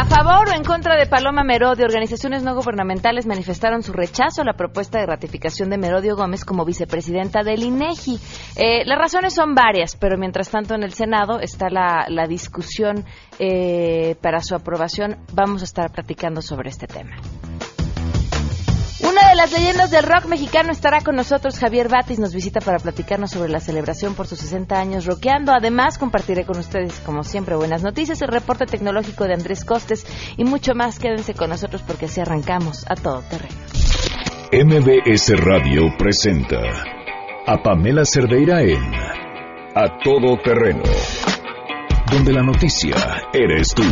A favor o en contra de Paloma Merodio, organizaciones no gubernamentales manifestaron su rechazo a la propuesta de ratificación de Merodio Gómez como vicepresidenta del INEGI. Eh, las razones son varias, pero mientras tanto en el Senado está la, discusión eh, para su aprobación. Vamos a estar platicando sobre este tema. Las leyendas del rock mexicano estará con nosotros. Javier Batis nos visita para platicarnos sobre la celebración por sus 60 años rockeando. Además, compartiré con ustedes, como siempre, buenas noticias, el reporte tecnológico de Andrés Costes y mucho más. Quédense con nosotros porque así arrancamos a todo terreno. MBS Radio presenta a Pamela Cerdeira en A Todo Terreno, donde la noticia eres tú.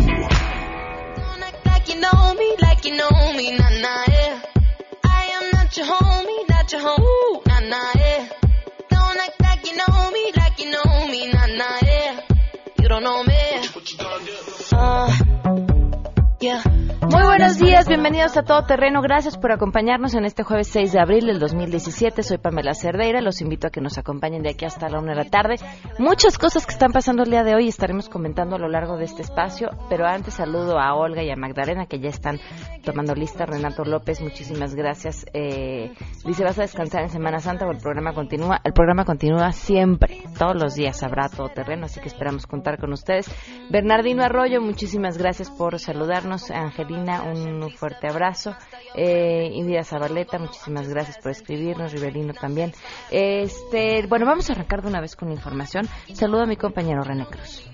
Muy buenos días, bienvenidos a Todo Terreno. Gracias por acompañarnos en este jueves 6 de abril del 2017. Soy Pamela Cerdeira. Los invito a que nos acompañen de aquí hasta la una de la tarde. Muchas cosas que están pasando el día de hoy estaremos comentando a lo largo de este espacio. Pero antes saludo a Olga y a Magdalena que ya están tomando lista. Renato López, muchísimas gracias. Eh, dice, ¿vas a descansar en Semana Santa o el programa continúa? El programa continúa siempre. Todos los días habrá Todo Terreno, así que esperamos contar con ustedes. Bernardino Arroyo, muchísimas gracias por saludarnos. Angelina un fuerte abrazo. Eh, India Zabaleta, muchísimas gracias por escribirnos. Riverino también. Este, bueno, vamos a arrancar de una vez con información. Saludo a mi compañero René Cruz.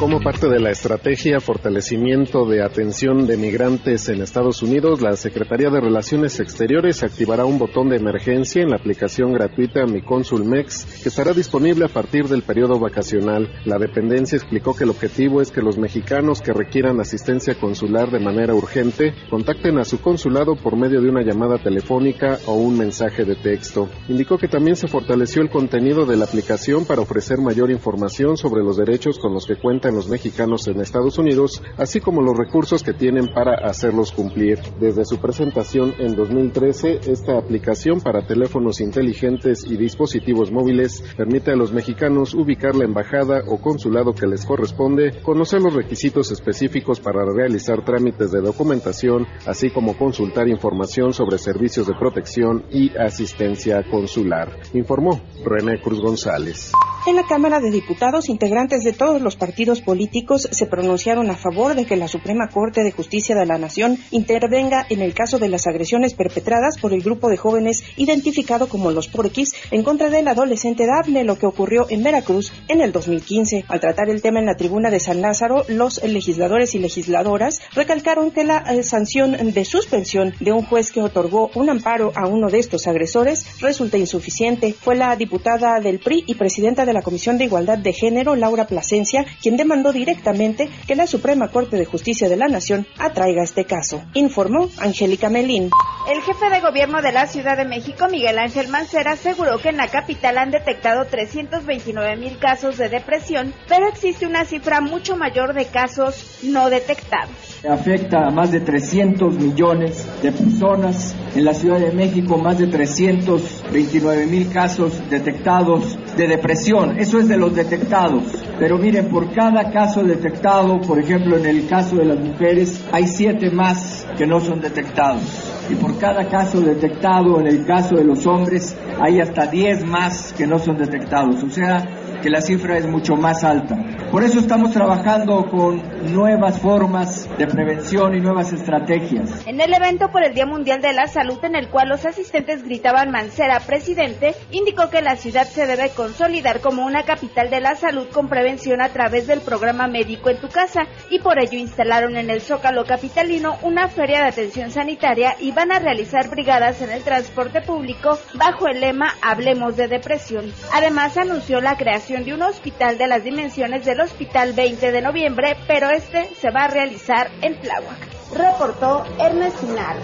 Como parte de la estrategia fortalecimiento de atención de migrantes en Estados Unidos, la Secretaría de Relaciones Exteriores activará un botón de emergencia en la aplicación gratuita Mi Consul Mex, que estará disponible a partir del periodo vacacional. La dependencia explicó que el objetivo es que los mexicanos que requieran asistencia consular de manera urgente contacten a su consulado por medio de una llamada telefónica o un mensaje de texto. Indicó que también se fortaleció el contenido de la aplicación para ofrecer mayor información sobre los derechos con los que cuentan los mexicanos en Estados Unidos, así como los recursos que tienen para hacerlos cumplir. Desde su presentación en 2013, esta aplicación para teléfonos inteligentes y dispositivos móviles permite a los mexicanos ubicar la embajada o consulado que les corresponde, conocer los requisitos específicos para realizar trámites de documentación, así como consultar información sobre servicios de protección y asistencia consular, informó René Cruz González. En la Cámara de Diputados, integrantes de todos los partidos políticos se pronunciaron a favor de que la Suprema Corte de Justicia de la Nación intervenga en el caso de las agresiones perpetradas por el grupo de jóvenes identificado como los Porquis en contra del adolescente Dafne, lo que ocurrió en Veracruz en el 2015. Al tratar el tema en la tribuna de San Lázaro, los legisladores y legisladoras recalcaron que la eh, sanción de suspensión de un juez que otorgó un amparo a uno de estos agresores resulta insuficiente. Fue la diputada del PRI y presidenta de de la Comisión de Igualdad de Género, Laura Plasencia, quien demandó directamente que la Suprema Corte de Justicia de la Nación atraiga este caso. Informó Angélica Melín. El jefe de gobierno de la Ciudad de México, Miguel Ángel Mancera, aseguró que en la capital han detectado 329 mil casos de depresión, pero existe una cifra mucho mayor de casos no detectados. Afecta a más de 300 millones de personas. En la Ciudad de México, más de 329 mil casos detectados de depresión. Eso es de los detectados. Pero miren, por cada caso detectado, por ejemplo, en el caso de las mujeres, hay siete más que no son detectados. Y por cada caso detectado, en el caso de los hombres, hay hasta diez más que no son detectados. O sea, que la cifra es mucho más alta. Por eso estamos trabajando con nuevas formas de prevención y nuevas estrategias. En el evento por el Día Mundial de la Salud, en el cual los asistentes gritaban Mancera, presidente, indicó que la ciudad se debe consolidar como una capital de la salud con prevención a través del programa Médico en tu casa y por ello instalaron en el Zócalo Capitalino una feria de atención sanitaria y van a realizar brigadas en el transporte público bajo el lema Hablemos de Depresión. Además, anunció la creación de un hospital de las dimensiones del Hospital 20 de Noviembre, pero este se va a realizar en Tláhuac. Reportó Ernestina.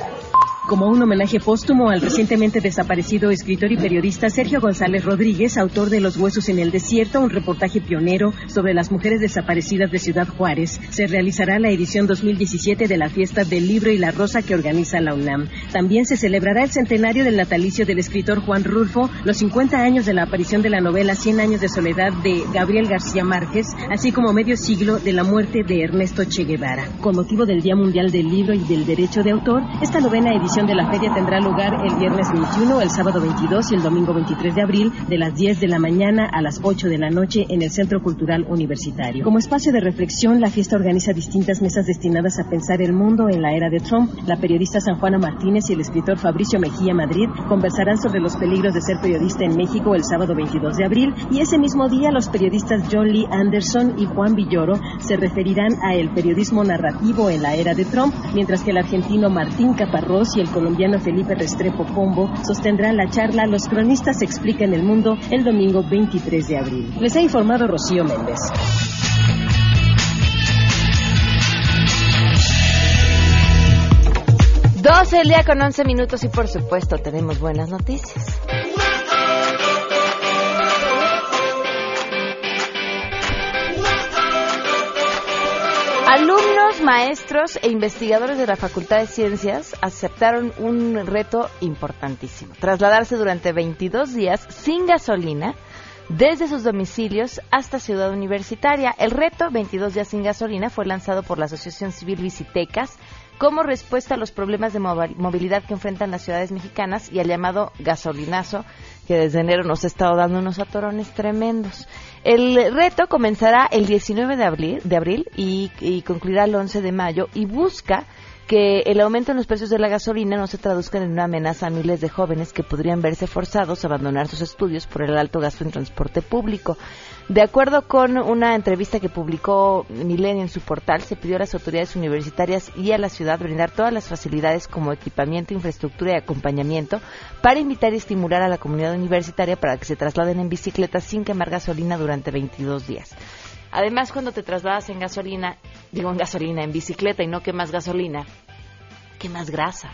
Como un homenaje póstumo al recientemente desaparecido escritor y periodista Sergio González Rodríguez, autor de Los Huesos en el Desierto, un reportaje pionero sobre las mujeres desaparecidas de Ciudad Juárez. Se realizará la edición 2017 de la Fiesta del Libro y la Rosa que organiza la UNAM. También se celebrará el centenario del natalicio del escritor Juan Rulfo, los 50 años de la aparición de la novela Cien años de soledad de Gabriel García Márquez, así como medio siglo de la muerte de Ernesto Che Guevara. Con motivo del Día Mundial del Libro y del Derecho de Autor, esta novena edición de la feria tendrá lugar el viernes 21, el sábado 22 y el domingo 23 de abril, de las 10 de la mañana a las 8 de la noche en el Centro Cultural Universitario. Como espacio de reflexión, la fiesta organiza distintas mesas destinadas a pensar el mundo en la era de Trump. La periodista San Juana Martínez y el escritor Fabricio Mejía Madrid conversarán sobre los peligros de ser periodista en México el sábado 22 de abril y ese mismo día los periodistas John Lee Anderson y Juan Villoro se referirán a el periodismo narrativo en la era de Trump, mientras que el argentino Martín Caparrós y el colombiano Felipe Restrepo Pombo sostendrán la charla Los cronistas explican el mundo el domingo 23 de abril. Les ha informado Rocío Méndez. 12 el día con 11 minutos y por supuesto tenemos buenas noticias. Alumnos, maestros e investigadores de la Facultad de Ciencias aceptaron un reto importantísimo, trasladarse durante 22 días sin gasolina desde sus domicilios hasta Ciudad Universitaria. El reto 22 días sin gasolina fue lanzado por la Asociación Civil Visitecas como respuesta a los problemas de movilidad que enfrentan las ciudades mexicanas y al llamado gasolinazo que desde enero nos ha estado dando unos atorones tremendos. El reto comenzará el 19 de abril, de abril y, y concluirá el 11 de mayo y busca que el aumento en los precios de la gasolina no se traduzca en una amenaza a miles de jóvenes que podrían verse forzados a abandonar sus estudios por el alto gasto en transporte público. De acuerdo con una entrevista que publicó Milenio en su portal, se pidió a las autoridades universitarias y a la ciudad brindar todas las facilidades como equipamiento, infraestructura y acompañamiento para invitar y estimular a la comunidad universitaria para que se trasladen en bicicleta sin quemar gasolina durante 22 días. Además, cuando te trasladas en gasolina, digo en gasolina, en bicicleta y no quemas gasolina, quemas grasa.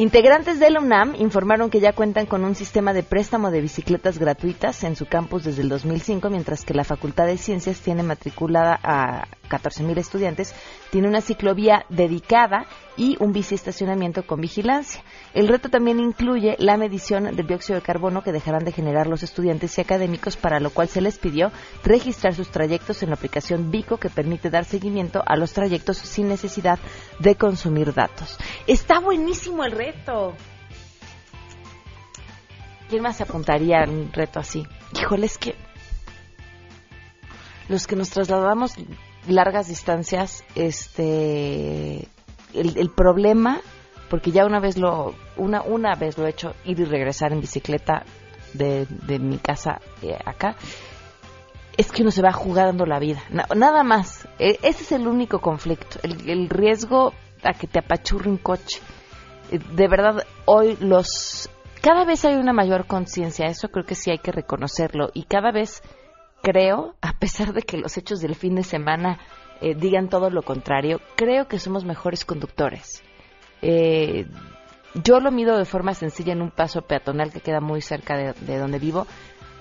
Integrantes de la UNAM informaron que ya cuentan con un sistema de préstamo de bicicletas gratuitas en su campus desde el 2005, mientras que la Facultad de Ciencias tiene matriculada a 14.000 estudiantes, tiene una ciclovía dedicada y un biciestacionamiento con vigilancia. El reto también incluye la medición del dióxido de carbono que dejarán de generar los estudiantes y académicos, para lo cual se les pidió registrar sus trayectos en la aplicación Vico que permite dar seguimiento a los trayectos sin necesidad de consumir datos. Está buenísimo el reto. ¿Quién más se apuntaría a un reto así? Híjole, es que los que nos trasladamos largas distancias, este, el, problema, porque ya una vez lo, una, una vez lo he hecho, ir y regresar en bicicleta de, de mi casa eh, acá, es que uno se va jugando la vida, nada más. E, ese es el único conflicto, el, el riesgo a que te apachurre un coche. Eh, de verdad, hoy los... Cada vez hay una mayor conciencia, eso creo que sí hay que reconocerlo, y cada vez creo, a pesar de que los hechos del fin de semana eh, digan todo lo contrario, creo que somos mejores conductores. Eh, yo lo mido de forma sencilla en un paso peatonal que queda muy cerca de, donde vivo.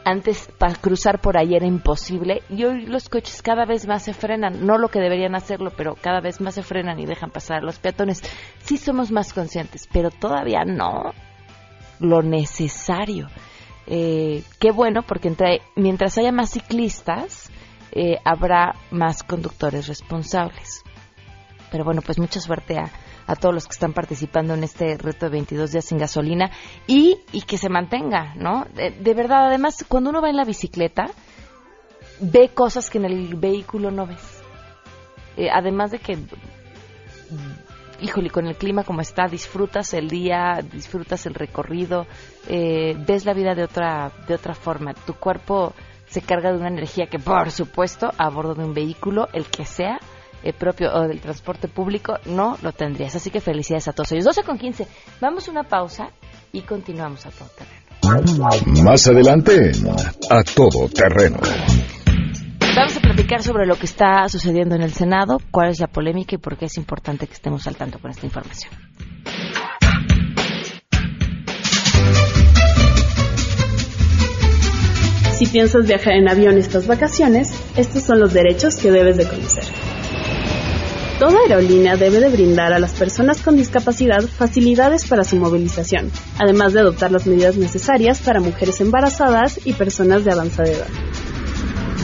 Antes, para cruzar por ahí era imposible y hoy los coches cada vez más se frenan. No lo que deberían hacerlo, pero cada vez más se frenan y dejan pasar a los peatones. Sí somos más conscientes, pero todavía no lo necesario. Eh, qué bueno, porque entre, mientras haya más ciclistas, eh, habrá más conductores responsables. Pero bueno, pues mucha suerte a, a, todos los que están participando en este reto de 22 días sin gasolina y, y que se mantenga, ¿no? De, verdad, además, cuando uno va en la bicicleta, ve cosas que en el vehículo no ves. Eh, además de que híjole, con el clima como está, disfrutas el día, disfrutas el recorrido, eh, ves la vida de otra, de otra forma. Tu cuerpo se carga de una energía que, por supuesto, a bordo de un vehículo, el que sea, el propio o del transporte público, no lo tendrías. Así que felicidades a todos ellos. 12 con 15. Vamos a una pausa y continuamos a todo terreno. Más adelante, a todo terreno. Vamos a platicar sobre lo que está sucediendo en el Senado, cuál es la polémica y por qué es importante que estemos al tanto con esta información. Si piensas viajar en avión estas vacaciones, estos son los derechos que debes de conocer. Toda aerolínea debe de brindar a las personas con discapacidad facilidades para su movilización, además de adoptar las medidas necesarias para mujeres embarazadas y personas de avanzada edad.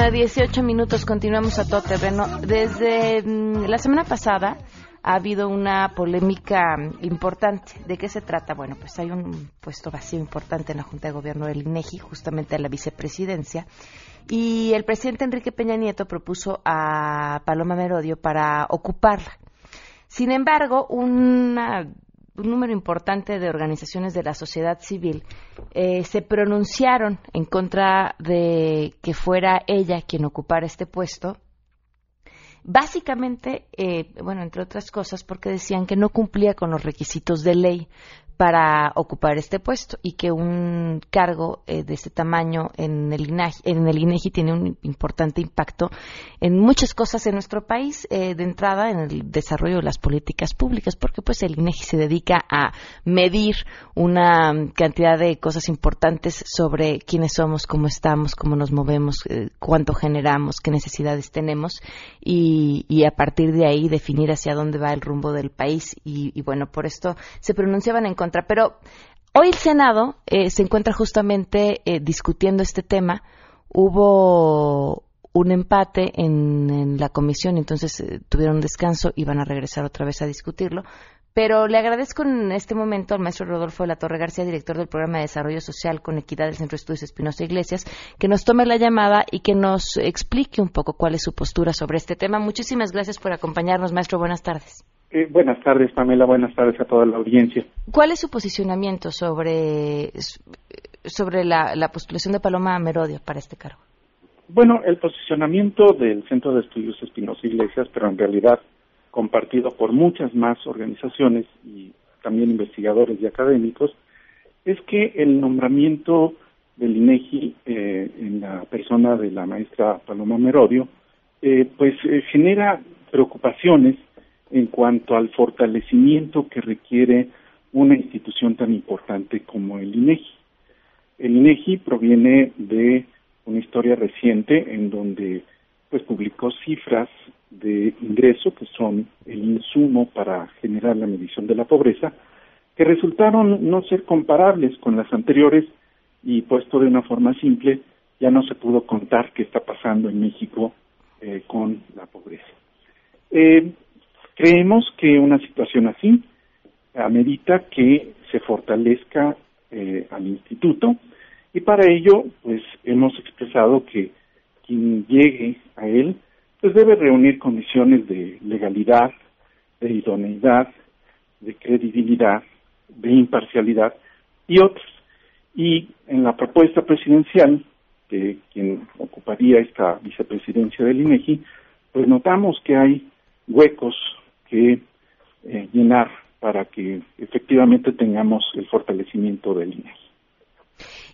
Con 18 minutos continuamos a todo terreno. Desde mm, la semana pasada ha habido una polémica importante. ¿De qué se trata? Bueno, pues hay un puesto vacío importante en la Junta de Gobierno del INEGI, justamente a la vicepresidencia. Y el presidente Enrique Peña Nieto propuso a Paloma Merodio para ocuparla. Sin embargo, una un número importante de organizaciones de la sociedad civil eh, se pronunciaron en contra de que fuera ella quien ocupara este puesto. Básicamente, eh, bueno, entre otras cosas, porque decían que no cumplía con los requisitos de ley para ocupar este puesto y que un cargo eh, de este tamaño en el, en el INEGI tiene un importante impacto en muchas cosas en nuestro país, eh, de entrada en el desarrollo de las políticas públicas, porque pues el INEGI se dedica a medir una cantidad de cosas importantes sobre quiénes somos, cómo estamos, cómo nos movemos, eh, cuánto generamos, qué necesidades tenemos y, y, a partir de ahí definir hacia dónde va el rumbo del país. Y, y bueno, por esto se pronunciaban en contra pero hoy el Senado eh, se encuentra justamente eh, discutiendo este tema. Hubo un empate en, la comisión, entonces eh, tuvieron descanso y van a regresar otra vez a discutirlo. Pero le agradezco en este momento al maestro Rodolfo de la Torre García, director del programa de Desarrollo Social con Equidad del Centro de Estudios Espinosa Iglesias, que nos tome la llamada y que nos explique un poco cuál es su postura sobre este tema. Muchísimas gracias por acompañarnos, maestro. Buenas tardes. Eh, buenas tardes, Pamela. Buenas tardes a toda la audiencia. ¿Cuál es su posicionamiento sobre, sobre la, postulación de Paloma Merodio para este cargo? Bueno, el posicionamiento del Centro de Estudios Espinosa Iglesias, pero en realidad compartido por muchas más organizaciones y también investigadores y académicos, es que el nombramiento del INEGI eh, en la persona de la maestra Paloma Merodio, eh, pues eh, genera preocupaciones en cuanto al fortalecimiento que requiere una institución tan importante como el INEGI. El INEGI proviene de una historia reciente en donde pues publicó cifras de ingreso que son el insumo para generar la medición de la pobreza que resultaron no ser comparables con las anteriores y puesto de una forma simple ya no se pudo contar qué está pasando en México eh, con la pobreza. Eh, Creemos que una situación así amerita que se fortalezca eh, al instituto y para ello pues hemos expresado que quien llegue a él pues debe reunir condiciones de legalidad, de idoneidad, de credibilidad, de imparcialidad y otras. Y en la propuesta presidencial de quien ocuparía esta vicepresidencia del INEGI, pues notamos que hay huecos que eh, llenar para que efectivamente tengamos el fortalecimiento del INEGI.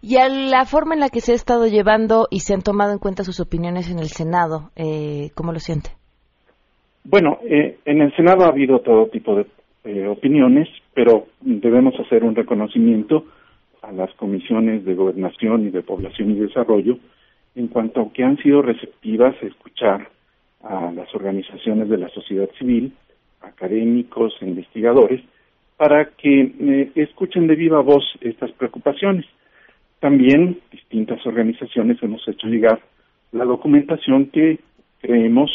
Y a la forma en la que se ha estado llevando y se han tomado en cuenta sus opiniones en el Senado, eh, ¿cómo lo siente? Bueno, eh, en el Senado ha habido todo tipo de opiniones, pero debemos hacer un reconocimiento a las comisiones de gobernación y de población y desarrollo en cuanto a que han sido receptivas a escuchar a las organizaciones de la sociedad civil académicos e investigadores para que eh, escuchen de viva voz estas preocupaciones. También distintas organizaciones hemos hecho llegar la documentación que creemos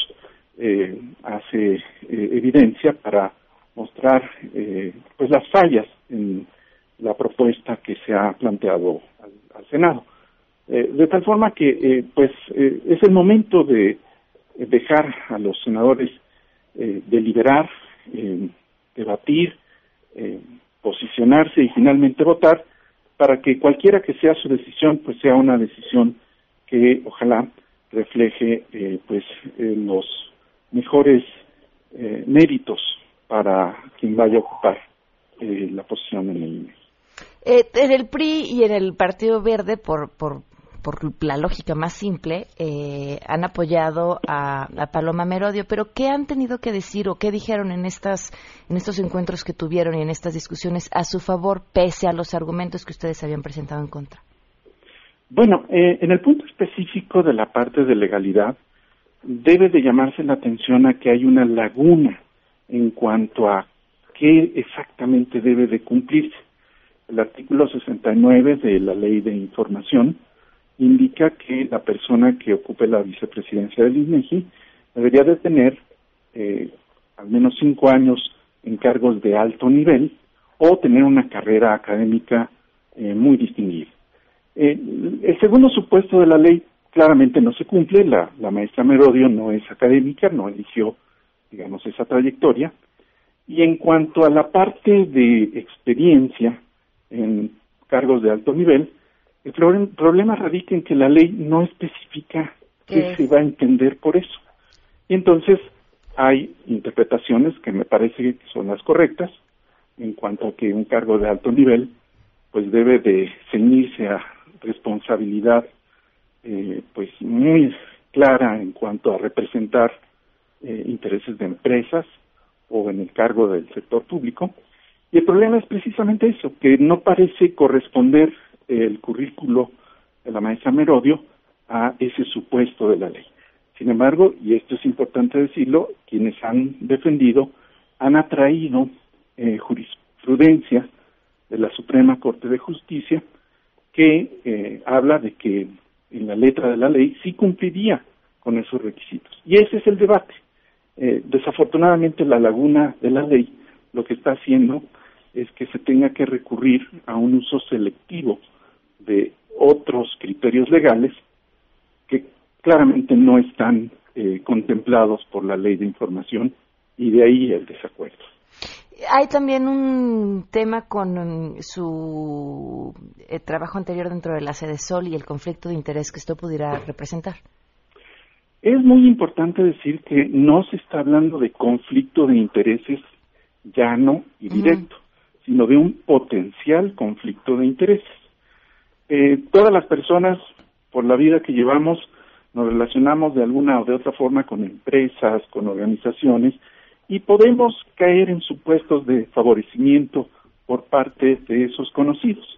eh, hace eh, evidencia para mostrar eh, pues las fallas en la propuesta que se ha planteado al, al Senado. De tal forma que pues es el momento de dejar a los senadores eh, deliberar, eh, debatir, eh, posicionarse y finalmente votar para que cualquiera que sea su decisión pues sea una decisión que ojalá refleje eh, pues los mejores méritos para quien vaya a ocupar la posición en el INE. En el PRI y en el Partido Verde, por, por, por la lógica más simple, eh, han apoyado a, a, Paloma Merodio, pero ¿qué han tenido que decir o qué dijeron en, estas, en estos encuentros que tuvieron y en estas discusiones a su favor, pese a los argumentos que ustedes habían presentado en contra? Bueno, eh, en el punto específico de la parte de legalidad, debe de llamarse la atención a que hay una laguna en cuanto a qué exactamente debe de cumplirse. El artículo 69 de la Ley de Información indica que la persona que ocupe la vicepresidencia del INEGI debería de tener eh, al menos cinco años en cargos de alto nivel o tener una carrera académica eh, muy distinguida. Eh, el segundo supuesto de la ley claramente no se cumple. La, la maestra Merodio no es académica, no eligió, digamos, esa trayectoria. Y en cuanto a la parte de experiencia en cargos de alto nivel, el problem, problema radica en que la ley no especifica qué se va a entender por eso. Y entonces hay interpretaciones que me parece que son las correctas en cuanto a que un cargo de alto nivel pues debe de ceñirse a responsabilidad eh, pues muy clara en cuanto a representar eh, intereses de empresas o en el cargo del sector público. Y el problema es precisamente eso, que no parece corresponder el currículo de la maestra Merodio a ese supuesto de la ley. Sin embargo, y esto es importante decirlo, quienes han defendido han atraído eh, jurisprudencia de la Suprema Corte de Justicia que eh, habla de que en la letra de la ley sí cumpliría con esos requisitos. Y ese es el debate. Eh, desafortunadamente la laguna de la ley lo que está haciendo es que se tenga que recurrir a un uso selectivo de otros criterios legales que claramente no están eh, contemplados por la ley de información y de ahí el desacuerdo. Hay también un tema con um, su eh, trabajo anterior dentro de la sede Sol y el conflicto de interés que esto pudiera representar. Es muy importante decir que no se está hablando de conflicto de intereses llano y directo, uh -huh. sino de un potencial conflicto de intereses. Eh, todas las personas, por la vida que llevamos, nos relacionamos de alguna o de otra forma con empresas, con organizaciones, y podemos caer en supuestos de favorecimiento por parte de esos conocidos.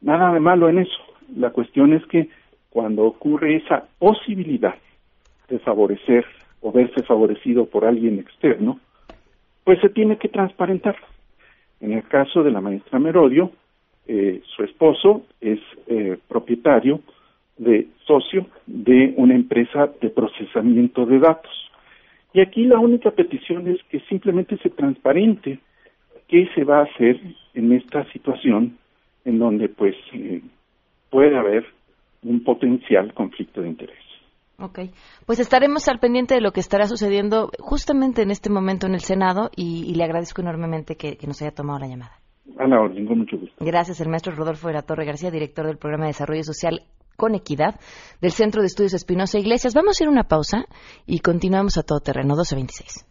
Nada de malo en eso. La cuestión es que cuando ocurre esa posibilidad de favorecer o verse favorecido por alguien externo, pues se tiene que transparentar. En el caso de la maestra Merodio, eh, su esposo es eh, propietario de socio de una empresa de procesamiento de datos. Y aquí la única petición es que simplemente se transparente qué se va a hacer en esta situación en donde pues eh, puede haber un potencial conflicto de interés. Ok, pues estaremos al pendiente de lo que estará sucediendo justamente en este momento en el Senado y, y le agradezco enormemente que, que, nos haya tomado la llamada. A la orden, con mucho gusto. Gracias, el maestro Rodolfo de la Torre García, director del Programa de Desarrollo Social con Equidad del Centro de Estudios Espinosa Iglesias. Vamos a ir a una pausa y continuamos a todo terreno 1226.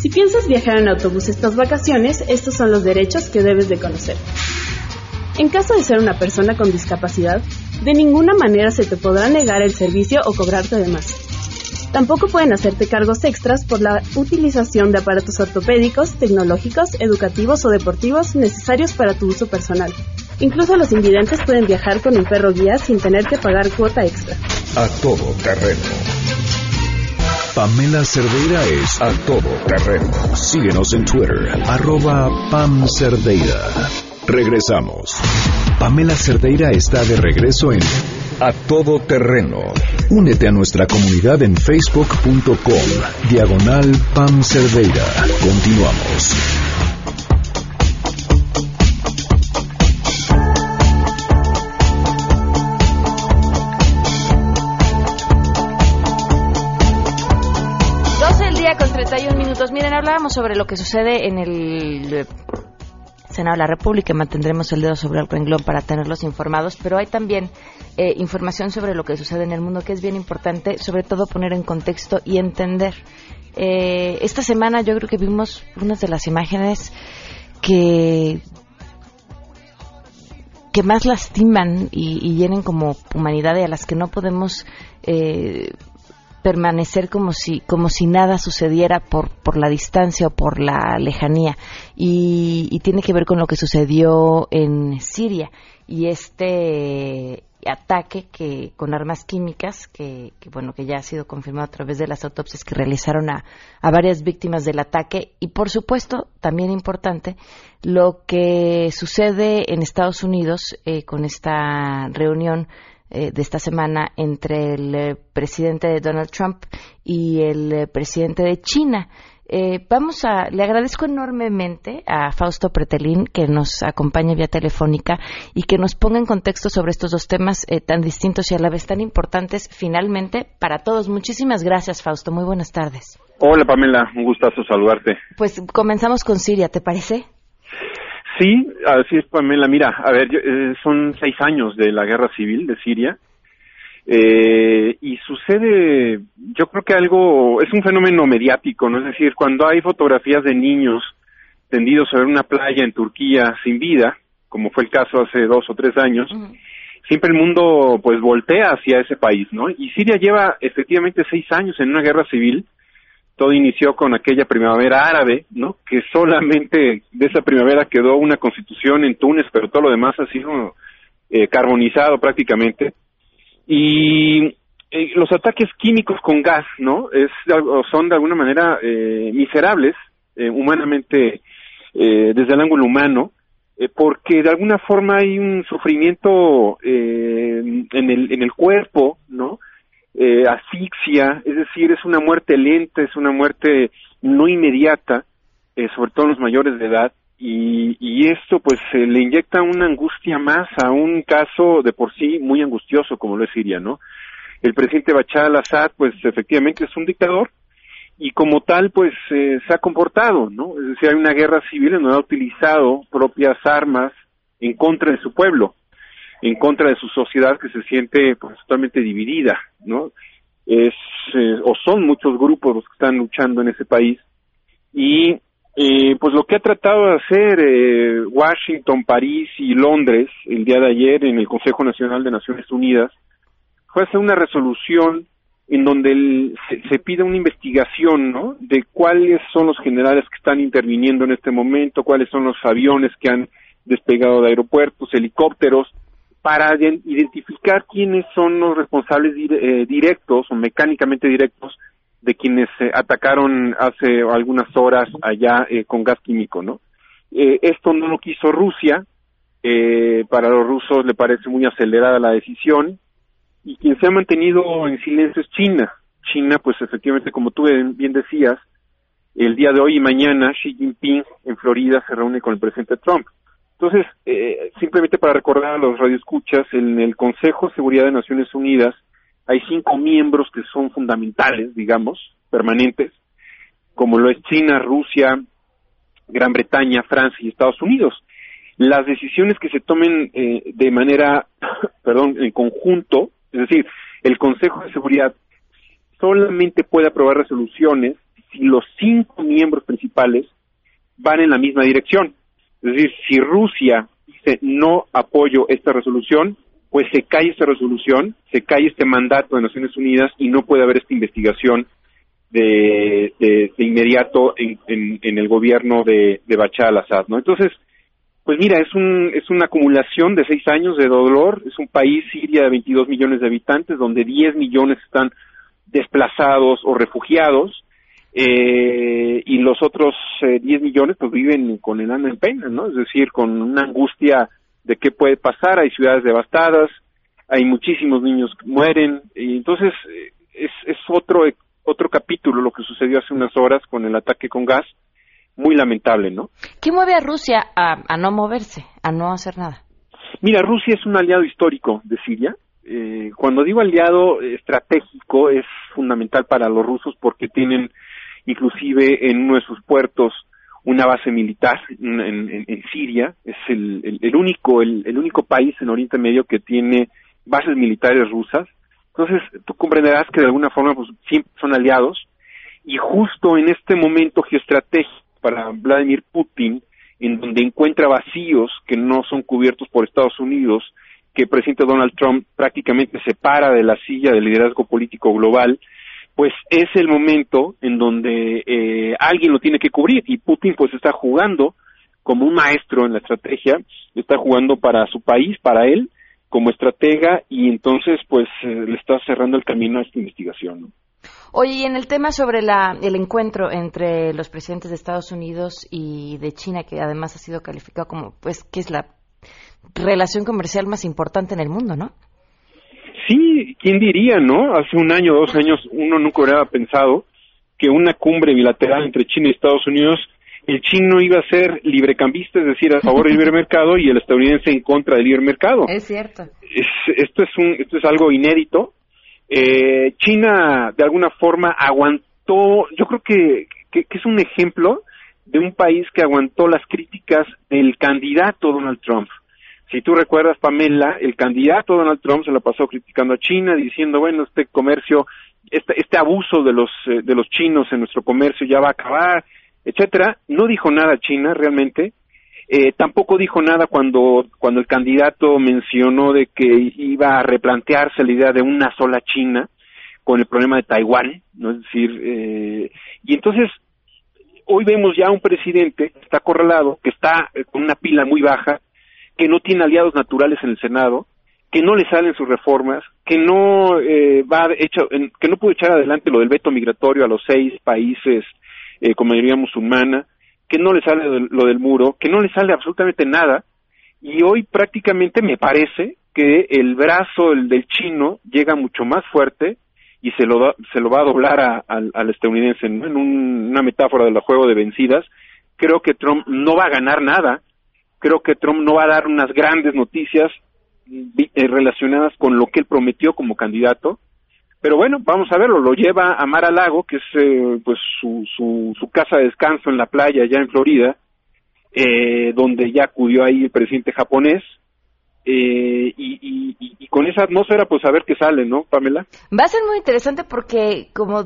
Si piensas viajar en autobús estas vacaciones, estos son los derechos que debes de conocer. En caso de ser una persona con discapacidad, de ninguna manera se te podrá negar el servicio o cobrarte de más. Tampoco pueden hacerte cargos extras por la utilización de aparatos ortopédicos, tecnológicos, educativos o deportivos necesarios para tu uso personal. Incluso los invidentes pueden viajar con un perro guía sin tener que pagar cuota extra. A todo terreno. Pamela Cerdeira es a todo terreno. Síguenos en Twitter, arroba Pam Cerdeira. Regresamos. Pamela Cerdeira está de regreso en A Todo Terreno. Únete a nuestra comunidad en facebook.com. Diagonal Pam Cerdeira. Continuamos. 12 del día con 31 minutos. Miren, hablábamos sobre lo que sucede en el Senado la República. Mantendremos el dedo sobre el renglón para tenerlos informados, pero hay también eh, información sobre lo que sucede en el mundo que es bien importante, sobre todo poner en contexto y entender. Eh, esta semana yo creo que vimos unas de las imágenes que que más lastiman y, y llenen como humanidad y a las que no podemos eh, permanecer como si como si nada sucediera por por la distancia o por la lejanía. Y, y tiene que ver con lo que sucedió en Siria y este ataque que con armas químicas que, que, bueno que ya ha sido confirmado a través de las autopsias que realizaron a, a varias víctimas del ataque. Y por supuesto también importante lo que sucede en Estados Unidos eh, con esta reunión eh, de esta semana entre el eh, presidente Donald Trump y el eh, presidente de China. Eh, vamos a, le agradezco enormemente a Fausto Pretelín que nos acompañe vía telefónica y que nos ponga en contexto sobre estos dos temas eh, tan distintos y a la vez tan importantes finalmente para todos. Muchísimas gracias, Fausto. Muy buenas tardes. Hola, Pamela. Un gustazo saludarte. Pues comenzamos con Siria, ¿te parece? Sí, así es, Pamela. Mira, a ver, yo, eh, son seis años de la guerra civil de Siria. Eh, y sucede, yo creo que algo, es un fenómeno mediático, ¿no? Es decir, cuando hay fotografías de niños tendidos sobre una playa en Turquía sin vida, como fue el caso hace dos o tres años, siempre el mundo pues voltea hacia ese país, ¿no? Y Siria lleva efectivamente seis años en una guerra civil, todo inició con aquella primavera árabe, ¿no? Que solamente de esa primavera quedó una constitución en Túnez, pero todo lo demás ha sido eh, carbonizado prácticamente y eh, los ataques químicos con gas, ¿no? Es son de alguna manera eh, miserables eh, humanamente desde el ángulo humano, porque de alguna forma hay un sufrimiento en el en el cuerpo, ¿no? Eh, asfixia, es decir, es una muerte lenta, es una muerte no inmediata, eh, sobre todo en los mayores de edad, y, y esto pues eh, le inyecta una angustia más a un caso de por sí muy angustioso como lo es Siria, ¿no? El presidente Bashar al-Assad pues efectivamente es un dictador y como tal pues eh, se ha comportado, ¿no? Es decir, hay una guerra civil en donde ha utilizado propias armas en contra de su pueblo, en contra de su sociedad que se siente pues totalmente dividida, ¿no? Es eh, o son muchos grupos los que están luchando en ese país y eh, pues lo que ha tratado de hacer eh, Washington, París y Londres el día de ayer en el Consejo Nacional de Naciones Unidas fue hacer una resolución en donde se, se, pide una investigación, ¿no? De cuáles son los generales que están interviniendo en este momento, cuáles son los aviones que han despegado de aeropuertos, helicópteros, para identificar quiénes son los responsables eh, directos o mecánicamente directos de quienes eh, atacaron hace algunas horas allá eh, con gas químico, ¿no? Esto no lo quiso Rusia, para los rusos le parece muy acelerada la decisión, y quien se ha mantenido en silencio es China. China, pues efectivamente, como tú bien decías, el día de hoy y mañana Xi Jinping en Florida se reúne con el presidente Trump. Entonces, eh, simplemente para recordar a los radioescuchas, en el Consejo de Seguridad de Naciones Unidas hay cinco miembros que son fundamentales, digamos, permanentes, como lo es China, Rusia, Gran Bretaña, Francia y Estados Unidos. Las decisiones que se tomen eh, de manera, perdón, en conjunto, es decir, el Consejo de Seguridad solamente puede aprobar resoluciones si los cinco miembros principales van en la misma dirección. Es decir, si Rusia dice no apoyo esta resolución, pues se cae esta resolución, se cae este mandato de Naciones Unidas y no puede haber esta investigación de, de, inmediato en, el gobierno de, de Bachar al-Assad, ¿no? Entonces, pues mira, es, un, es una acumulación de seis años de dolor, es un país, Siria, de 22 millones de habitantes, donde 10 millones están desplazados o refugiados, eh, y los otros eh, 10 millones pues viven con el ano en pena, ¿no? Es decir, con una angustia de qué puede pasar, hay ciudades devastadas, hay muchísimos niños que mueren, y entonces eh, es, es otro, otro capítulo lo que sucedió hace unas horas con el ataque con gas, muy lamentable, ¿no? ¿Qué mueve a Rusia a, a no moverse, a no hacer nada? Mira, Rusia es un aliado histórico de Siria. Eh, cuando digo aliado estratégico es fundamental para los rusos porque tienen inclusive en uno de sus puertos una base militar en, Siria. Es el único el, el, único país en Oriente Medio que tiene bases militares rusas. Entonces tú comprenderás que de alguna forma pues siempre son aliados y justo en este momento geoestratégico para Vladimir Putin en donde encuentra vacíos que no son cubiertos por Estados Unidos, que el presidente Donald Trump prácticamente se para de la silla del liderazgo político global, pues es el momento en donde eh, alguien lo tiene que cubrir y Putin pues está jugando como un maestro en la estrategia, está jugando para su país, para él, como estratega y entonces pues eh, le está cerrando el camino a esta investigación. Oye, y en el tema sobre la, el encuentro entre los presidentes de Estados Unidos y de China, que además ha sido calificado como, pues, que es la relación comercial más importante en el mundo, ¿no? Sí, ¿quién diría, no? Hace un año, dos años, uno nunca hubiera pensado que una cumbre bilateral entre China y Estados Unidos, el chino iba a ser librecambista, es decir, a favor del libre mercado, y el estadounidense en contra del libre mercado. Es cierto. Es, esto, es un, esto es algo inédito, eh, China de alguna forma aguantó, yo creo que, que, que, es un ejemplo de un país que aguantó las críticas del candidato Donald Trump. Si tú recuerdas, Pamela, el candidato Donald Trump se la pasó criticando a China, diciendo, bueno, este comercio, este, este abuso de los, eh, de los chinos en nuestro comercio ya va a acabar, etcétera. No dijo nada China realmente, eh, tampoco dijo nada cuando, cuando el candidato mencionó de que iba a replantearse la idea de una sola China con el problema de Taiwán, ¿no? Es decir, eh, y entonces hoy vemos ya un presidente que está acorralado, que está con una pila muy baja, que no tiene aliados naturales en el Senado, que no le salen sus reformas, que no eh, va hecho, que no pudo echar adelante lo del veto migratorio a los seis países eh, con mayoría musulmana, que no le sale lo del muro, que no le sale absolutamente nada, y hoy prácticamente me parece que el brazo el del chino llega mucho más fuerte y se lo, da, se lo va a doblar al estadounidense en un, una metáfora del juego de vencidas. Creo que Trump no va a ganar nada, creo que Trump no va a dar unas grandes noticias eh, relacionadas con lo que él prometió como candidato, pero bueno, vamos a verlo, lo lleva a Mar a Lago, que es eh, pues su, su, su, casa de descanso en la playa allá en Florida, eh, donde ya acudió ahí el presidente japonés, eh, y, y, con esa atmósfera pues a ver qué sale, ¿no, Pamela? Va a ser muy interesante porque como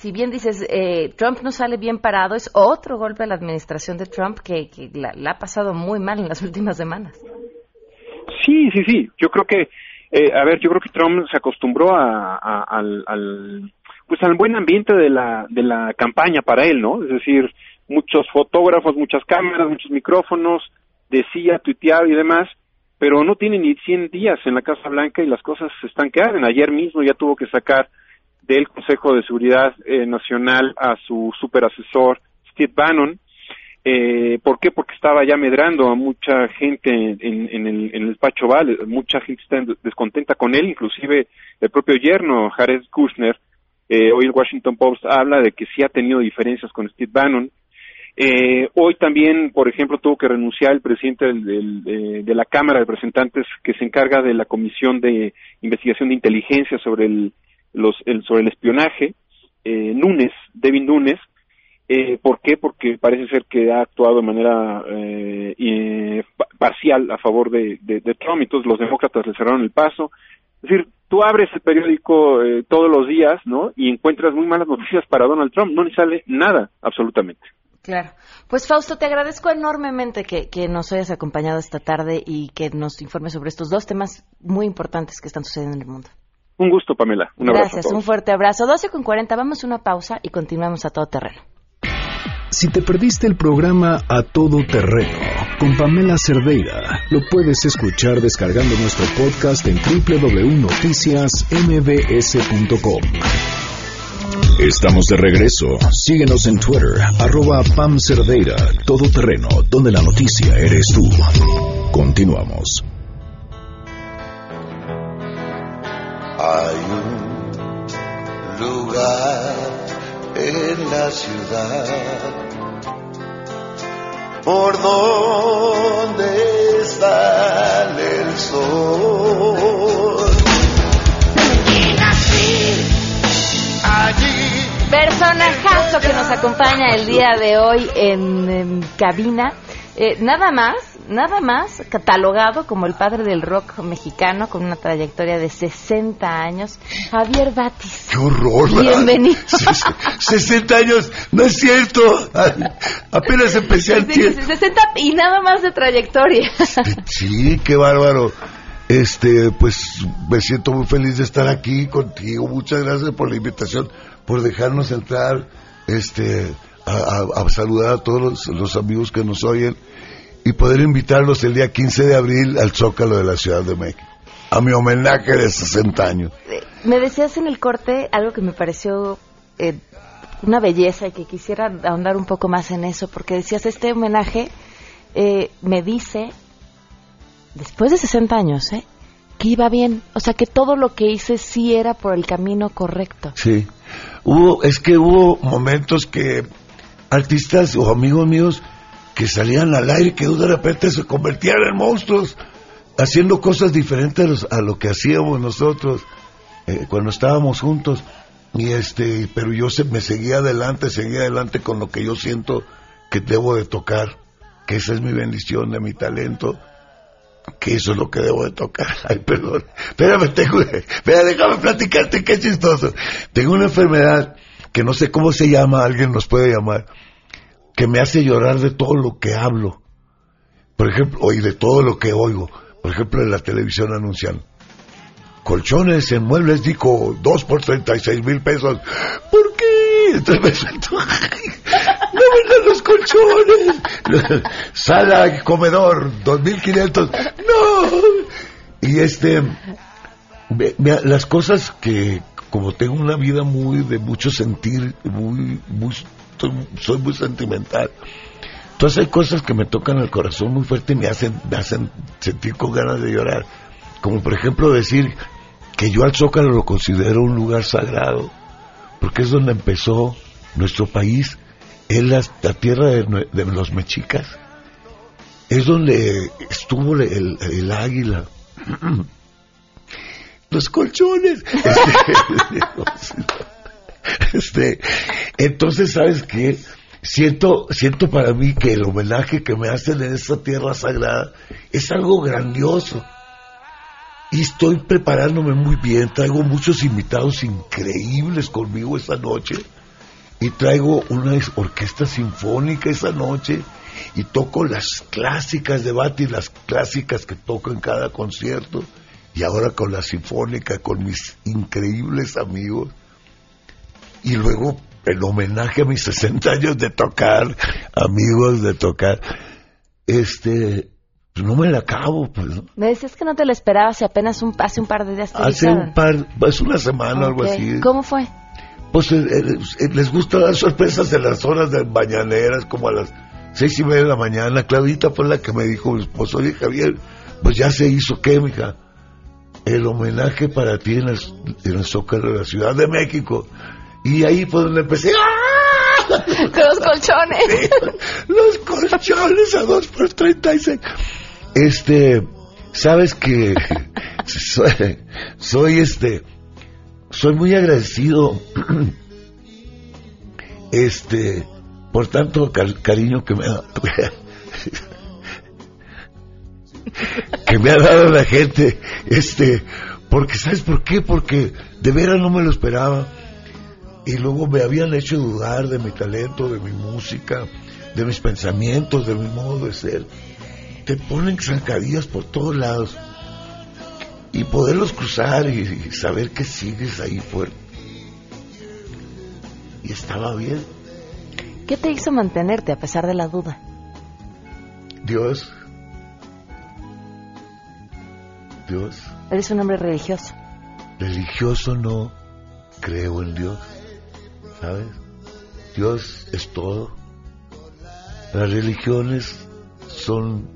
si bien dices, eh, Trump no sale bien parado, es otro golpe a la administración de Trump que, que la, ha pasado muy mal en las últimas semanas. Sí, sí, sí, yo creo que eh, a ver, yo creo que Trump se acostumbró a, al, pues al buen ambiente de la, de la campaña para él, ¿no? Es decir, muchos fotógrafos, muchas cámaras, muchos micrófonos, decía, tuiteaba y demás, pero no tiene ni 100 días en la Casa Blanca y las cosas se están que arden. Ayer mismo ya tuvo que sacar del Consejo de Seguridad eh, Nacional a su superasesor Steve Bannon, eh, ¿Por qué? Porque estaba ya medrando a mucha gente en, en, el, en el mucha gente está descontenta con él, inclusive el propio yerno, Jared Kushner, eh, hoy el Washington Post habla de que sí ha tenido diferencias con Steve Bannon. Eh, hoy también, por ejemplo, tuvo que renunciar el presidente de, la Cámara de Representantes que se encarga de la Comisión de Investigación de Inteligencia sobre el, los, el, sobre el espionaje, eh, Núñez, Devin Núñez, eh, ¿Por qué? Porque parece ser que ha actuado de manera eh, parcial a favor de, de, de, Trump, entonces los demócratas le cerraron el paso. Es decir, tú abres el periódico eh, todos los días, ¿no? Y encuentras muy malas noticias para Donald Trump, no le sale nada, absolutamente. Claro. Pues Fausto, te agradezco enormemente que, que, nos hayas acompañado esta tarde y que nos informes sobre estos dos temas muy importantes que están sucediendo en el mundo. Un gusto, Pamela. Un Gracias, abrazo. un fuerte abrazo. 12 con 40, vamos a una pausa y continuamos a todo terreno. Si te perdiste el programa A Todo Terreno con Pamela Cerdeira, lo puedes escuchar descargando nuestro podcast en www.noticiasmbs.com. Estamos de regreso. Síguenos en Twitter, arroba Pam Cerdeira, todo terreno, donde la noticia eres tú. Continuamos. Hay un lugar en la ciudad por donde sale el sol. Personajazo que nos acompaña el día de hoy en, en cabina. Eh, nada más, nada más catalogado como el padre del rock mexicano con una trayectoria de 60 años, Javier Batis. ¡Qué horror! Bienvenido. Ses- 60 años, no es cierto. Apenas empecé a Sí, sí, sí, 60 y nada más de trayectoria. Sí, qué bárbaro. Este, pues me siento muy feliz de estar aquí contigo. Muchas gracias por la invitación, por dejarnos entrar, este, a, a- a saludar a todos los, los amigos que nos oyen y poder invitarlos el día 15 de abril al Zócalo de la Ciudad de México. A mi homenaje de 60 años. Me decías en el corte algo que me pareció eh, una belleza y que quisiera ahondar un poco más en eso, porque decías, este homenaje eh, me dice, después de 60 años, ¿eh? que iba bien, o sea, que todo lo que hice sí era por el camino correcto. Sí. Hubo, es que hubo momentos que artistas o amigos míos que salían al aire que de repente se convertían en monstruos haciendo cosas diferentes a, lo que hacíamos nosotros eh, cuando estábamos juntos y este pero yo se, me seguía adelante seguía adelante con lo que yo siento que debo de tocar que esa es mi bendición de mi talento que eso es lo que debo de tocar. Ay, perdón. Espérame, tengo, espera, déjame platicarte, qué chistoso. Tengo una enfermedad que no sé cómo se llama, alguien nos puede llamar, que me hace llorar de todo lo que hablo. Por ejemplo, y de todo lo que oigo. Por ejemplo, en la televisión anuncian. Colchones en muebles, digo, dos por 36 mil pesos. ¿Por qué? Entonces me siento, no vengan los colchones. Sala comedor, 2.500. No. Y este, vea, las cosas que, como tengo una vida muy de mucho sentir, muy, muy, soy, soy muy sentimental. Entonces hay cosas que me tocan el corazón muy fuerte y me hacen, me hacen sentir con ganas de llorar. Como por ejemplo decir que yo al Zócalo lo considero un lugar sagrado, porque es donde empezó nuestro país, es la, la tierra de, los mexicas, es donde estuvo el, el- el águila, los colchones. Este, entonces, ¿sabes qué? Siento, siento para mí que el homenaje que me hacen en esta tierra sagrada es algo grandioso. Y estoy preparándome muy bien, traigo muchos invitados increíbles conmigo esta noche. Y traigo una es- orquesta sinfónica esa noche. Y toco las clásicas de Bati, las clásicas que toco en cada concierto. Y ahora con la sinfónica, con mis increíbles amigos. Y luego el homenaje a mis 60 años de tocar, amigos de tocar. Este, pues no me la acabo, pues. ¿no? Me decías que no te lo esperabas y apenas un, hace un par de días te Hace avisaron. un par, es una semana, algo Ok. así. ¿Cómo fue? Pues eh, eh, les gusta dar sorpresas en las horas de mañaneras, como a las seis y media de la mañana. Claudita fue la que me dijo mi esposo, oye Javier, pues ya se hizo, ¿qué, mija? El homenaje para ti en el, en el Zócalo de la Ciudad de México. Y ahí fue donde empecé, ¡ah! Los colchones. los colchones a dos por treinta y seis. Este, sabes que soy, soy este, soy muy agradecido, este, por tanto car- cariño que me ha, que me ha dado la gente, este, porque sabes por qué, porque de veras no me lo esperaba y luego me habían hecho dudar de mi talento, de mi música, de mis pensamientos, de mi modo de ser. Te ponen zancadillas por todos lados y poderlos cruzar y, y saber que sigues ahí fuerte. Y estaba bien. ¿Qué te hizo mantenerte a pesar de la duda? Dios. Dios. Eres un hombre religioso. Religioso no, creo en Dios. ¿Sabes? Dios es todo. Las religiones son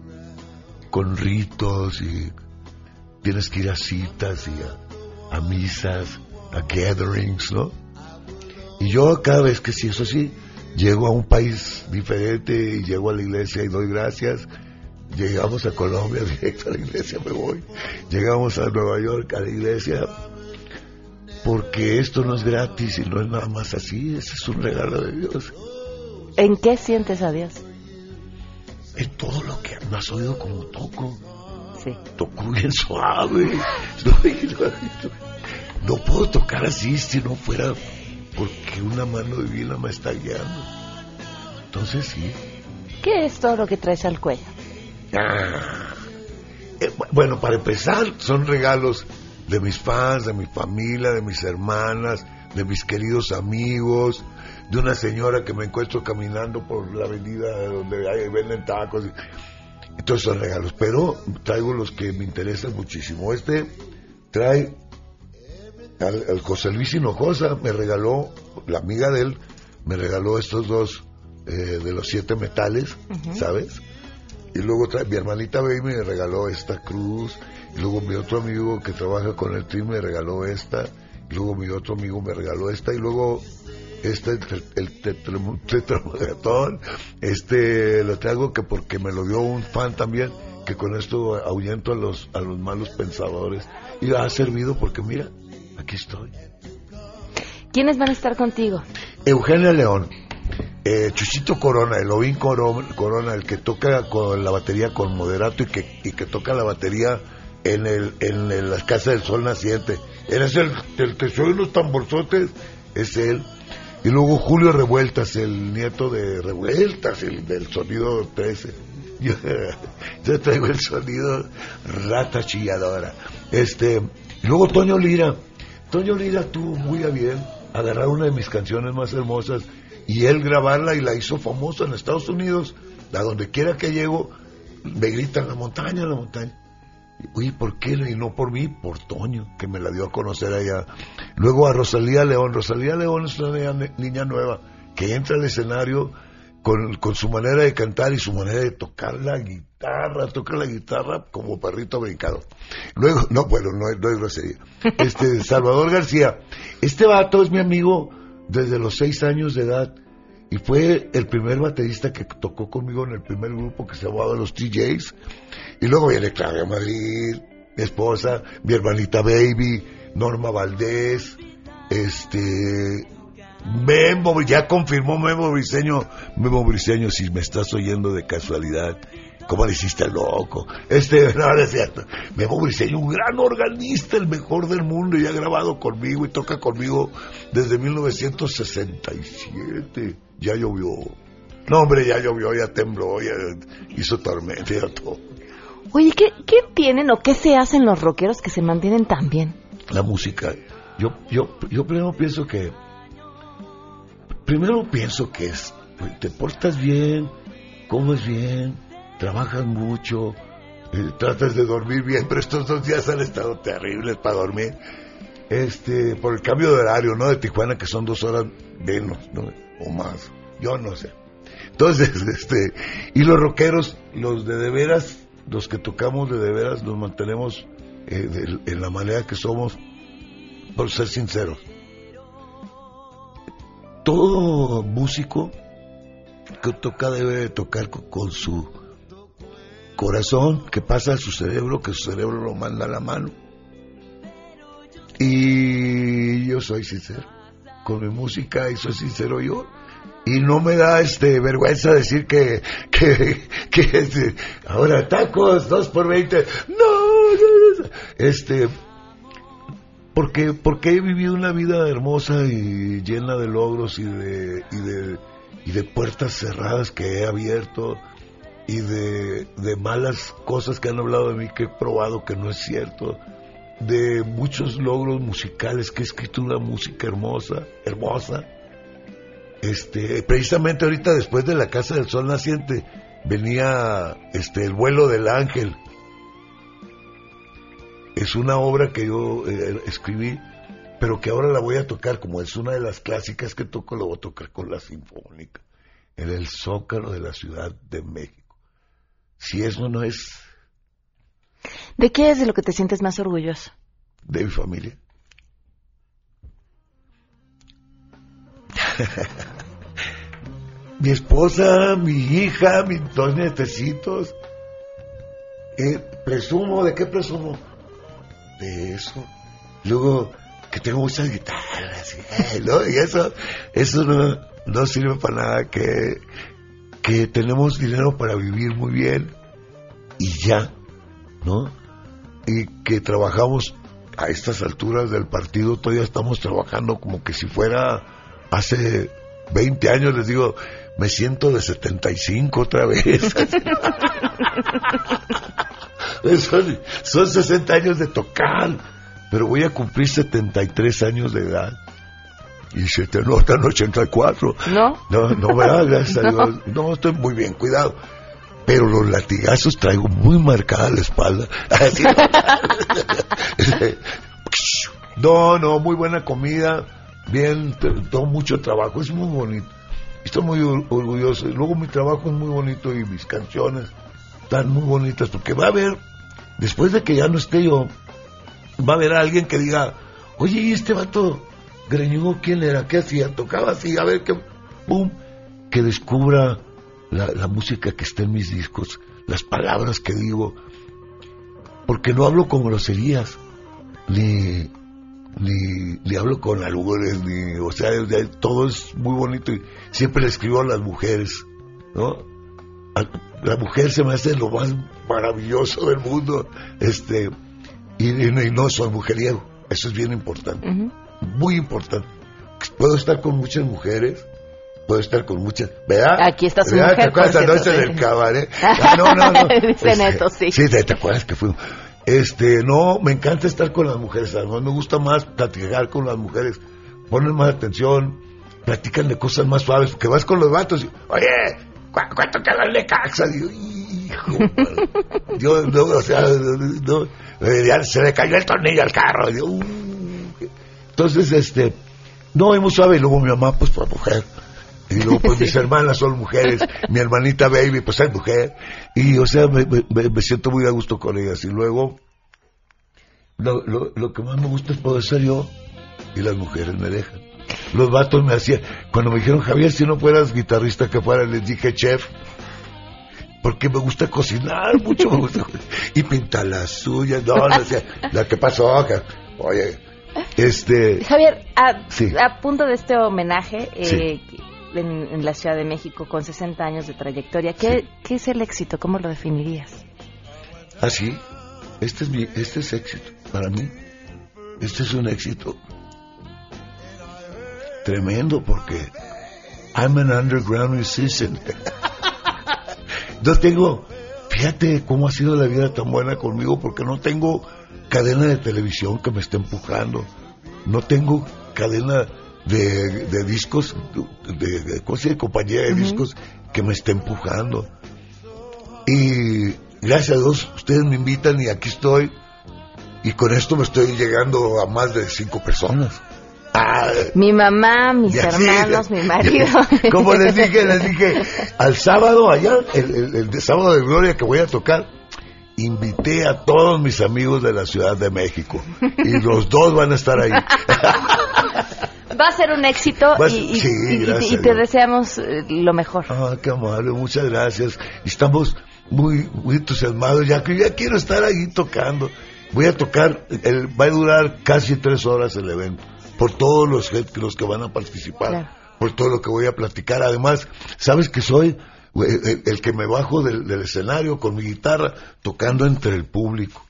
con ritos y tienes que ir a citas y a, misas, a gatherings, ¿no? Y yo cada vez que sí, eso sí, llego a un país diferente y llego a la iglesia y doy gracias. Llegamos a Colombia, directo a la iglesia me voy. Llegamos a Nueva York, a la iglesia, porque esto no es gratis y no es nada más así, ese es un regalo de Dios. ¿En qué sientes a Dios? En todo lo que me has oído como toco. Sí. Toco bien suave. No, no- no puedo tocar así si no fuera porque una mano divina me está guiando. Entonces sí. ¿Qué es todo lo que traes al cuello? Ah. Eh, bu- bueno, para empezar, son regalos de mis fans, de mi familia, de mis hermanas, de mis queridos amigos, de una señora que me encuentro caminando por la avenida donde hay, venden tacos. Y, todos son regalos. Pero traigo los que me interesan muchísimo. Este trae al, al José Luis Hinojosa, me regaló, la amiga de él, me regaló estos dos eh, de los siete metales. ¿sabes? Y luego trae, mi hermanita Baby me regaló esta cruz. Luego mi otro amigo que trabaja con el team me regaló esta. Y luego mi otro amigo me regaló esta. Y luego este, el, el tetra- tetramagatón, este lo traigo que porque me lo dio un fan también, que con esto ahuyento a los, a los malos pensadores. Y ha servido porque mira, aquí estoy. ¿Quiénes van a estar contigo? Eugenia León, eh, Chuchito Corona, el Coro- Corona, el que toca con la batería con moderato y que, y que toca la batería en el en el- la Casa del Sol Naciente. Él el, el que soy unos tamborzotes, es él. Y luego Julio Revueltas, el nieto de Revueltas, el del sonido 13. Yo, yo traigo el sonido rata chilladora. Este, y luego Toño Lira. Toño Lira tuvo muy a bien agarrar una de mis canciones más hermosas y él grabarla y la hizo famosa en Estados Unidos. A donde quiera que llego, me gritan la montaña, la montaña. Oye, ¿por qué? Y no por mí, por Toño, que me la dio a conocer allá. Luego a Rosalía León. Rosalía León es una niña, nueva que entra al escenario con, con su manera de cantar y su manera de tocar la guitarra. Toca la guitarra como perrito brincado. Luego, no, bueno, no, no es grosería. Este, Salvador García. Este vato es mi amigo desde los seis años de edad. Y fue el primer baterista que tocó conmigo en el primer grupo que se llamaba Los TJs. Y luego viene Claudia Madrid, mi esposa, mi hermanita Baby, Norma Valdés, este, Memo, ya confirmó Memo Briseño, Memo Briseño, si me estás oyendo de casualidad, ¿cómo le hiciste loco? Este, no, no es cierto. Memo Briseño, un gran organista, el mejor del mundo, y ha grabado conmigo y toca conmigo desde 1967. Ya llovió. No, hombre, ya llovió, ya tembló, ya hizo tormenta, ya todo. Oye, ¿qué, ¿qué tienen o qué se hacen los rockeros que se mantienen tan bien? la música. Yo, yo, yo primero pienso que, primero pienso que es, te portas bien, comes bien, trabajas mucho, eh, tratas de dormir bien, pero estos dos días han estado terribles para dormir. Este, por el cambio de horario, ¿no? De Tijuana, que son dos horas menos, ¿no? O más. Yo no sé. Entonces, este, y los rockeros, los de de veras, los que tocamos de de veras, nos mantenemos eh, en la manera que somos, por ser sinceros. Todo músico que toca debe de tocar co- con, su corazón, que pasa a su cerebro, que su cerebro lo manda a la mano. Y yo soy sincero con mi música y soy sincero yo. Y no me da este vergüenza decir que, que, que este, ahora tacos, dos por veinte. No, no, no, este, porque, porque he vivido una vida hermosa y llena de logros y de, y de, y de puertas cerradas que he abierto y de, de malas cosas que han hablado de mí que he probado que no es cierto, de muchos logros musicales que he escrito una música hermosa, hermosa. Este, precisamente ahorita después de la Casa del Sol Naciente venía este el vuelo del ángel. Es una obra que yo eh, escribí pero que ahora la voy a tocar, como es una de las clásicas que toco, la voy a tocar con la Sinfónica, en el Zócalo de la Ciudad de México. Si eso no es ¿De qué es de lo que te sientes más orgulloso? de mi familia. mi esposa, mi hija, mis dos nietecitos. Eh, presumo, ¿de qué presumo? De eso. Luego, que tengo muchas guitarras, ¿no? Y eso, eso no, no sirve para nada, que, que tenemos dinero para vivir muy bien y ya, ¿no? Y que trabajamos a estas alturas del partido, todavía estamos trabajando como que si fuera hace 20 años, les digo, me siento de 75 otra vez. son, son 60 años de tocar, pero voy a cumplir 73 años de edad. Y se te notan 84. ¿No? No, no. Gracias a No. Dios. No, estoy muy bien, cuidado. Pero los latigazos traigo muy marcada la espalda. No, no, muy buena comida, bien, todo mucho trabajo, es muy bonito. Estoy muy or- orgulloso. Luego mi trabajo es muy bonito y mis canciones están muy bonitas porque va a haber, después de que ya no esté yo, va a haber alguien que diga, oye, ¿y este vato greñudo quién era? ¿Qué hacía? Tocaba así, a ver qué, pum, que descubra la, la música que está en mis discos, las palabras que digo, porque no hablo con groserías, ni, ni, ni hablo con albures, ni, o sea, todo es muy bonito y siempre le escribo a las mujeres, ¿no? La mujer se me hace lo más maravilloso del mundo, este, y, no- y no soy mujeriego, eso es bien importante, muy importante. Puedo estar con muchas mujeres, puedo estar con muchas, ¿verdad? Aquí está su ¿Verdad? mujer, ¿Te acuerdas la noche del cabaret? Ah, no, no, no. Dice Este, sí. Sí, ¿te, te acuerdas que fuimos? Este, no, me encanta estar con las mujeres, además me gusta más platicar con las mujeres, ponen más atención, platican de cosas más suaves, porque vas con los vatos y, oye, ¿cu- ¿cuánto te da el Necaxa? Digo, hijo, yo, no, o sea, no, se le cayó el tornillo al carro, Digo, "Uh". Entonces, este, no, es muy suave, y luego mi mamá, pues, fue mujer, y luego pues mis hermanas son mujeres, mi hermanita baby pues es mujer, y o sea me, me- me siento muy a gusto con ellas, y luego lo, lo, lo que más me gusta es poder ser yo, y las mujeres me dejan. Los vatos me hacían, cuando me dijeron Javier si no fueras guitarrista que fuera, les dije chef, porque me gusta cocinar mucho, me gusta, y pintar las uñas, no, no sé, la que pasó, oye, este, Javier, a, Sí. a punto de este homenaje eh, Sí. en, en la Ciudad de México con 60 años de trayectoria, ¿qué, ¿qué es el éxito? ¿Cómo lo definirías? Así, este es mi, este es éxito para mí. Este es un éxito tremendo porque I'm an underground musician. no tengo, fíjate cómo ha sido la vida tan buena conmigo porque no tengo cadena de televisión que me esté empujando. No tengo cadena de, de discos, de, de, ¿cómo se dice? compañía de discos que me esté empujando. Y gracias a Dios, ustedes me invitan y aquí estoy. Y con esto me estoy llegando a más de cinco personas. Ah, Mi mamá, mis hermanos, mi marido. como les dije, les dije, al sábado allá, el, el- el de sábado de Gloria que voy a tocar, invité a todos mis amigos de la Ciudad de México. Y los dos van a estar ahí. Va a ser un éxito a y, sí, te deseamos eh, lo mejor. Ah, qué amable, muchas gracias. Estamos muy, muy entusiasmados, ya que ya quiero estar ahí tocando. Voy a tocar, el, va a durar casi tres horas el evento, por todos los, que- los que van a participar, Claro. por todo lo que voy a platicar. Además, ¿sabes que soy? El, el que me bajo del, del escenario con mi guitarra, tocando entre el público.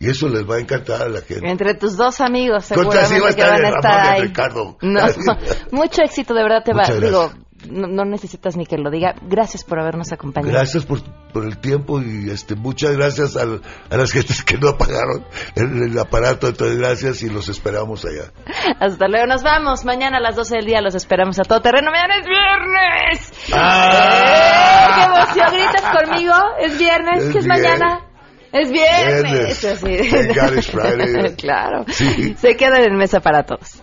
Y eso les va a encantar a la gente. Entre tus dos amigos, seguramente va a que van a estar ahí. Ricardo. No, mucho éxito, de verdad te va. Digo no, no, necesitas ni que lo diga. Gracias por habernos acompañado. Gracias por, por el tiempo y este muchas gracias a, a las gentes que no apagaron el, el, aparato. Entonces, gracias y los esperamos allá. Hasta luego, nos vamos. Mañana a las 12 del día los esperamos a todo terreno. Mañana es viernes. ¡Ah! ¡Eh, ¡Qué emoción! ¿Gritas conmigo? ¿Es viernes? ¿Qué es mañana? Es viernes. viernes. Sí. claro. Se quedan en mesa para todos.